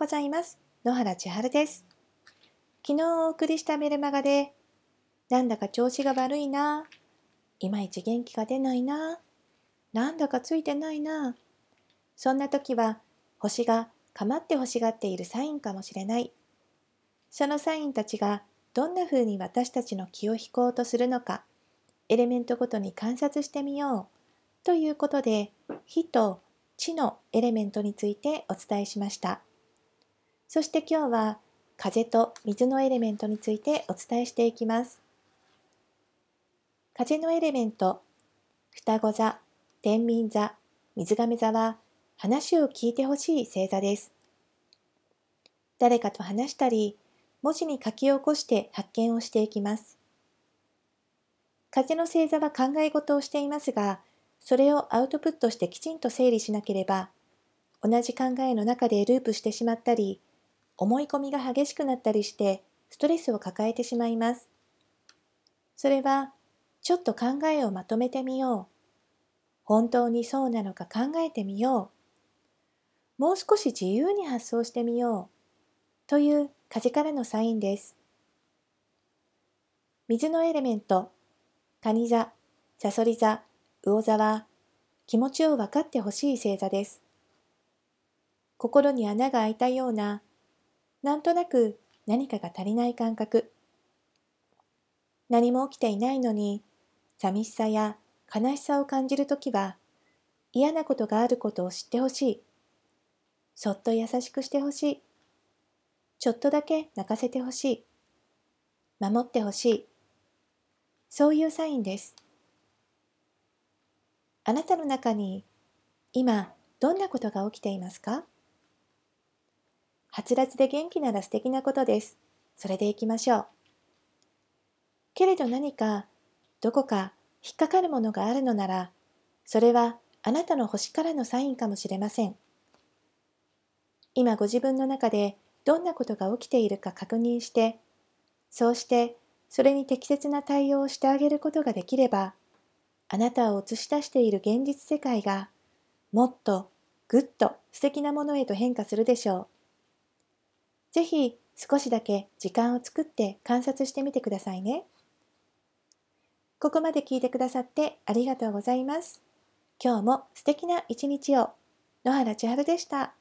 ございます。野原千春です。昨日お送りしたメルマガで、なんだか調子が悪いな、いまいち元気が出ないな、なんだかついてないな、そんな時は星が構って欲しがっているサインかもしれない。そのサインたちがどんな風に私たちの気を引こうとするのか、エレメントごとに観察してみようということで、火と地のエレメントについてお伝えしました。そして今日は風と水のエレメントについてお伝えしていきます。風のエレメント、双子座、天秤座、水亀座は話を聞いてほしい星座です。誰かと話したり、文字に書き起こして発見をしていきます。風の星座は考え事をしていますが、それをアウトプットしてきちんと整理しなければ、同じ考えの中でループしてしまったり、思い込みが激しくなったりして、ストレスを抱えてしまいます。それは、ちょっと考えをまとめてみよう。本当にそうなのか考えてみよう。もう少し自由に発想してみよう。という風からのサインです。水のエレメント、蟹座、サソリ座、魚座は気持ちを分かってほしい星座です。心に穴が開いたような、なんとなく何かが足りない感覚。何も起きていないのに、寂しさや悲しさを感じるときは、嫌なことがあることを知ってほしい。そっと優しくしてほしい。ちょっとだけ泣かせてほしい。守ってほしい。そういうサインです。あなたの中に今どんなことが起きていますか？はつらつで元気なら素敵なことです。それでいきましょう。けれど何かどこか引っかかるものがあるのなら、それはあなたの星からのサインかもしれません。今ご自分の中でどんなことが起きているか確認して、そうしてそれに適切な対応をしてあげることができれば、あなたを映し出している現実世界がもっとぐっと素敵なものへと変化するでしょう。ぜひ少しだけ時間を作って観察してみてくださいね。ここまで聞いてくださってありがとうございます。今日も素敵な一日を。野原千春でした。